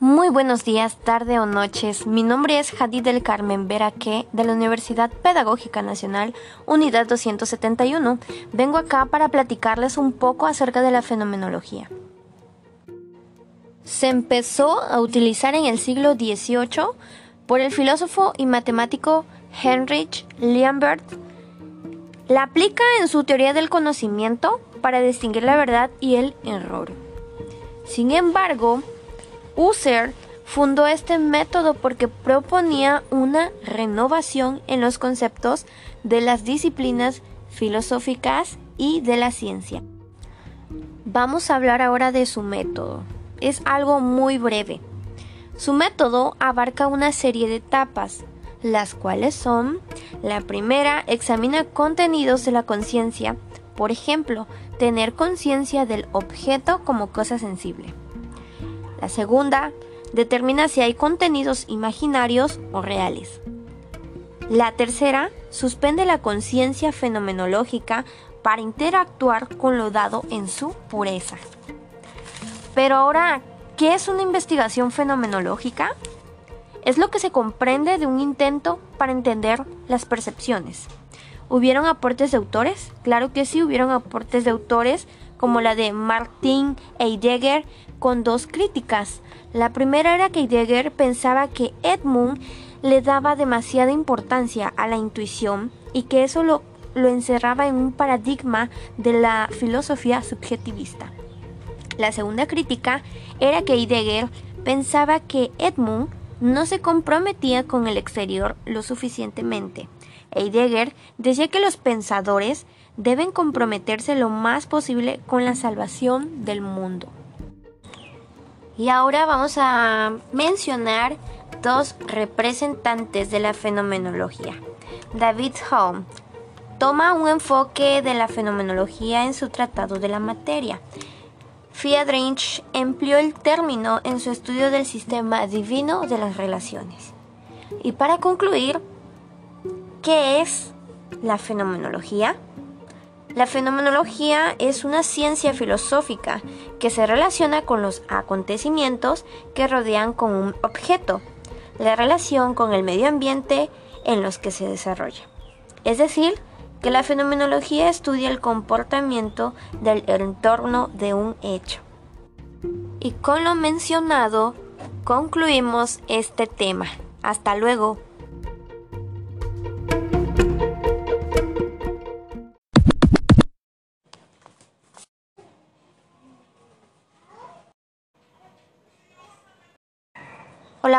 Muy buenos días, tarde o noches. Mi nombre es Jadid del Carmen Veraque de la Universidad Pedagógica Nacional, Unidad 271. Vengo acá para platicarles un poco acerca de la fenomenología. Se empezó a utilizar en el siglo XVIII por el filósofo y matemático Heinrich Lambert. La aplica en su teoría del conocimiento para distinguir la verdad y el error. Sin embargo, Husserl fundó este método porque proponía una renovación en los conceptos de las disciplinas filosóficas y de la ciencia. Vamos a hablar ahora de su método. Es algo muy breve. Su método abarca una serie de etapas, las cuales son, la primera examina contenidos de la conciencia, por ejemplo, tener conciencia del objeto como cosa sensible. La segunda determina si hay contenidos imaginarios o reales. La tercera suspende la conciencia fenomenológica para interactuar con lo dado en su pureza. Pero ahora, ¿qué es una investigación fenomenológica? Es lo que se comprende de un intento para entender las percepciones. ¿Hubieron aportes de autores? Claro que sí, hubieron aportes de autores como la de Martin Heidegger, con dos críticas. La primera era que Heidegger pensaba que Edmund le daba demasiada importancia a la intuición y que eso lo, lo encerraba en un paradigma de la filosofía subjetivista. La segunda crítica era que Heidegger pensaba que Edmund no se comprometía con el exterior lo suficientemente. Heidegger decía que los pensadores deben comprometerse lo más posible con la salvación del mundo. Y ahora vamos a mencionar dos representantes de la fenomenología. David Hume toma un enfoque de la fenomenología en su Tratado de la Materia. Friedrich empleó el término en su estudio del sistema divino de las relaciones. Y para concluir, ¿qué es la fenomenología? La fenomenología es una ciencia filosófica que se relaciona con los acontecimientos que rodean con un objeto, la relación con el medio ambiente en los que se desarrolla. Es decir, que la fenomenología estudia el comportamiento del entorno de un hecho. Y con lo mencionado, concluimos este tema. Hasta luego.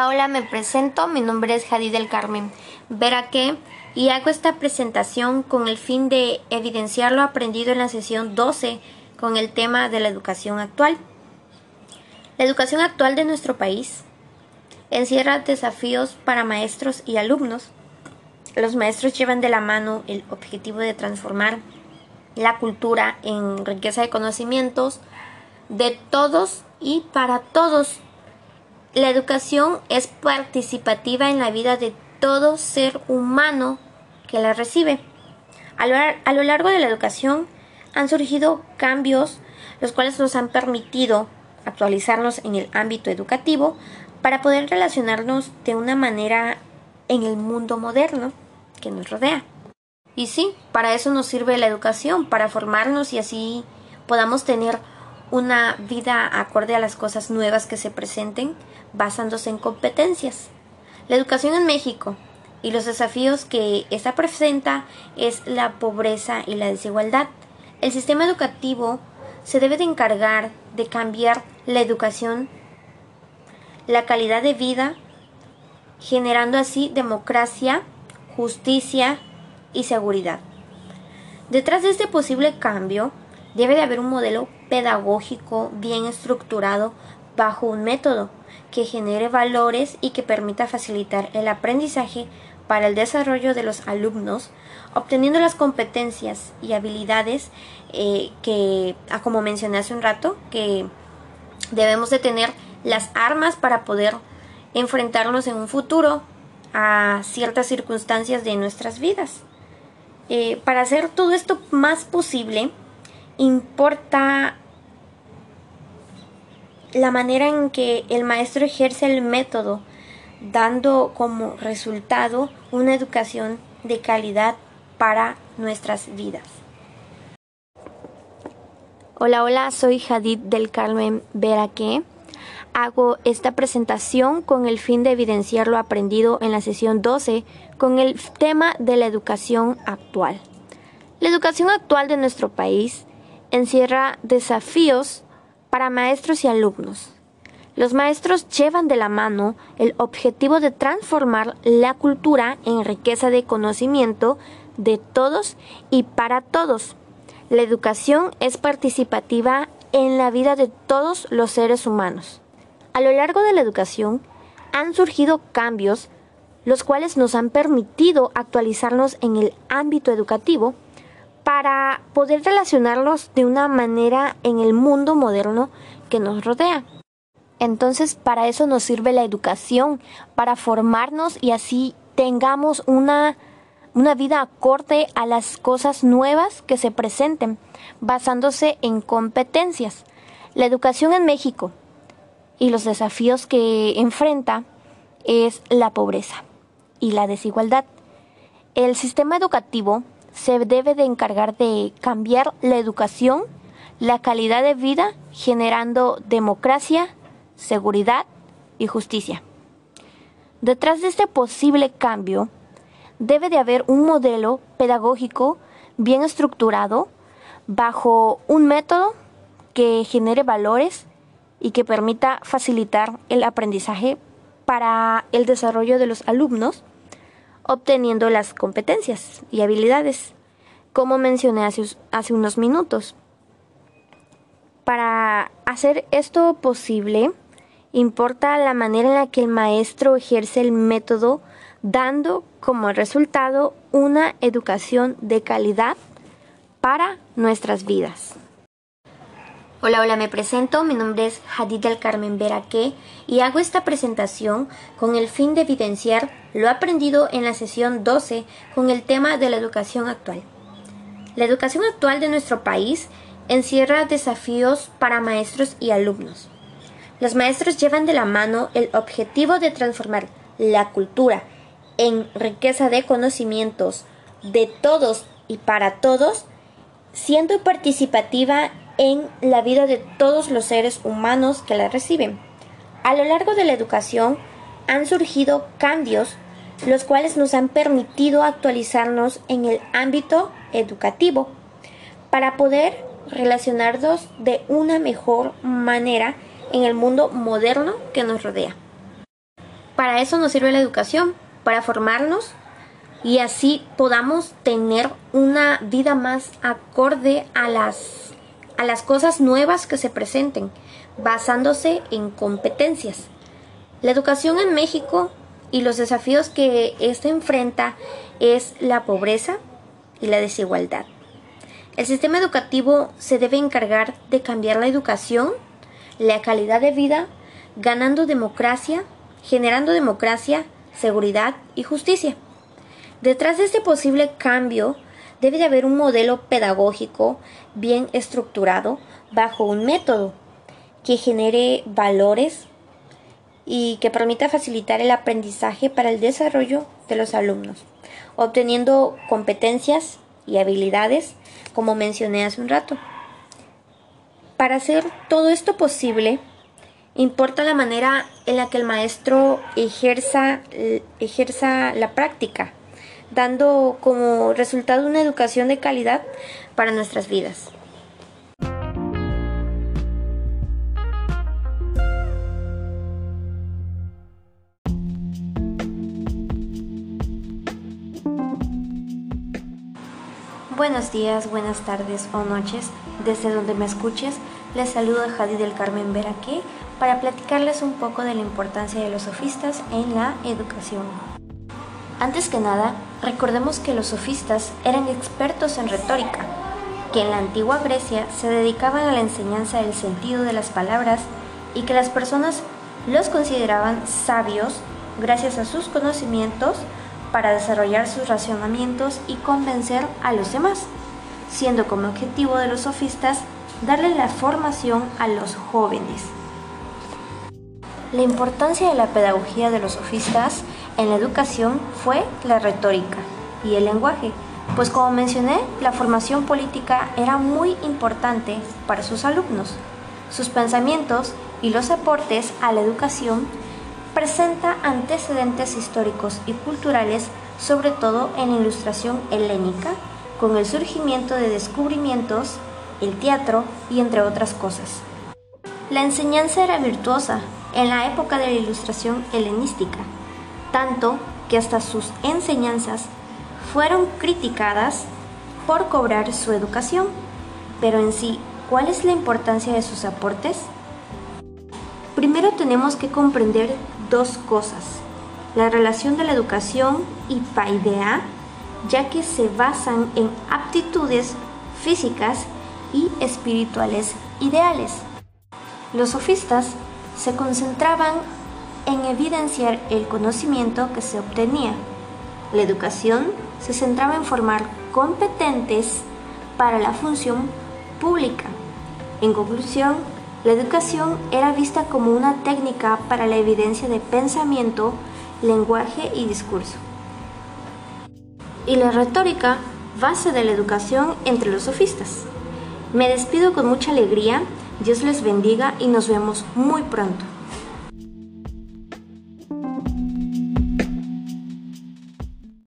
Hola, me presento. Mi nombre es Jadid del Carmen Veraque y hago esta presentación con el fin de evidenciar lo aprendido en la sesión 12 con el tema de la educación actual. La educación actual de nuestro país encierra desafíos para maestros y alumnos. Los maestros llevan de la mano el objetivo de transformar la cultura en riqueza de conocimientos de todos y para todos la educación es participativa en la vida de todo ser humano que la recibe. A lo, largo de la educación han surgido cambios los cuales nos han permitido actualizarnos en el ámbito educativo para poder relacionarnos de una manera en el mundo moderno que nos rodea. Y sí, para eso nos sirve la educación, para formarnos y así podamos tener una vida acorde a las cosas nuevas que se presenten, basándose en competencias. La educación en México y los desafíos que esta presenta es la pobreza y la desigualdad. El sistema educativo se debe de encargar de cambiar la educación, la calidad de vida, generando así democracia, justicia y seguridad. Detrás de este posible cambio debe de haber un modelo pedagógico bien estructurado bajo un método que genere valores y que permita facilitar el aprendizaje para el desarrollo de los alumnos, obteniendo las competencias y habilidades eh, que, ah, como mencioné hace un rato, que debemos de tener las armas para poder enfrentarnos en un futuro a ciertas circunstancias de nuestras vidas. Eh, para hacer todo esto más posible, importa la manera en que el maestro ejerce el método, dando como resultado una educación de calidad para nuestras vidas. Hola, hola, soy Jadid del Carmen Veraque. Hago esta presentación con el fin de evidenciar lo aprendido en la sesión 12 con el tema de la educación actual. La educación actual de nuestro país encierra desafíos para maestros y alumnos. Los maestros llevan de la mano el objetivo de transformar la cultura en riqueza de conocimiento de todos y para todos. La educación es participativa en la vida de todos los seres humanos. A lo largo de la educación han surgido cambios los cuales nos han permitido actualizarnos en el ámbito educativo para poder relacionarlos de una manera en el mundo moderno que nos rodea. Entonces, para eso nos sirve la educación, para formarnos y así tengamos una, una vida acorde a las cosas nuevas que se presenten, basándose en competencias. La educación en México y los desafíos que enfrenta es la pobreza y la desigualdad. El sistema educativo se debe de encargar de cambiar la educación, la calidad de vida, generando democracia, seguridad y justicia. Detrás de este posible cambio, debe de haber un modelo pedagógico bien estructurado bajo un método que genere valores y que permita facilitar el aprendizaje para el desarrollo de los alumnos obteniendo las competencias y habilidades, como mencioné hace, unos minutos. Para hacer esto posible, importa la manera en la que el maestro ejerce el método, dando como resultado una educación de calidad para nuestras vidas. Hola, hola, me presento. Mi nombre es Hadid del Carmen Veraque y hago esta presentación con el fin de evidenciar lo aprendido en la sesión 12 con el tema de la educación actual. La educación actual de nuestro país encierra desafíos para maestros y alumnos. Los maestros llevan de la mano el objetivo de transformar la cultura en riqueza de conocimientos de todos y para todos, siendo participativa en la vida de todos los seres humanos que la reciben. A lo largo de la educación han surgido cambios los cuales nos han permitido actualizarnos en el ámbito educativo para poder relacionarnos de una mejor manera en el mundo moderno que nos rodea. Para eso nos sirve la educación, para formarnos y así podamos tener una vida más acorde a las a las cosas nuevas que se presenten, basándose en competencias. La educación en México y los desafíos que ésta enfrenta es la pobreza y la desigualdad. El sistema educativo se debe encargar de cambiar la educación, la calidad de vida, ganando democracia, generando democracia, seguridad y justicia. Detrás de este posible cambio debe de haber un modelo pedagógico bien estructurado bajo un método que genere valores y que permita facilitar el aprendizaje para el desarrollo de los alumnos, obteniendo competencias y habilidades como mencioné hace un rato. Para hacer todo esto posible, importa la manera en la que el maestro ejerza, ejerza la práctica dando como resultado una educación de calidad para nuestras vidas. Buenos días, buenas tardes o noches, desde donde me escuches, les saludo a Jadi del Carmen Veraque para platicarles un poco de la importancia de los sofistas en la educación. Antes que nada, recordemos que los sofistas eran expertos en retórica, que en la antigua Grecia se dedicaban a la enseñanza del sentido de las palabras y que las personas los consideraban sabios gracias a sus conocimientos para desarrollar sus racionamientos y convencer a los demás, siendo como objetivo de los sofistas darle la formación a los jóvenes. la importancia de la pedagogía de los sofistas en la educación fue la retórica y el lenguaje, pues como mencioné, la formación política era muy importante para sus alumnos. Sus pensamientos y los aportes a la educación presenta antecedentes históricos y culturales, sobre todo en la ilustración helénica, con el surgimiento de descubrimientos, el teatro y entre otras cosas. La enseñanza era virtuosa en la época de la ilustración helenística, tanto que hasta sus enseñanzas fueron criticadas por cobrar su educación. Pero en sí, ¿cuál es la importancia de sus aportes? Primero tenemos que comprender dos cosas. La relación de la educación y paidea, ya que se basan en aptitudes físicas y espirituales ideales. Los sofistas se concentraban en evidenciar el conocimiento que se obtenía. La educación se centraba en formar competentes para la función pública. En conclusión, la educación era vista como una técnica para la evidencia de pensamiento, lenguaje y discurso. Y la retórica, base de la educación entre los sofistas. Me despido con mucha alegría, Dios les bendiga y nos vemos muy pronto.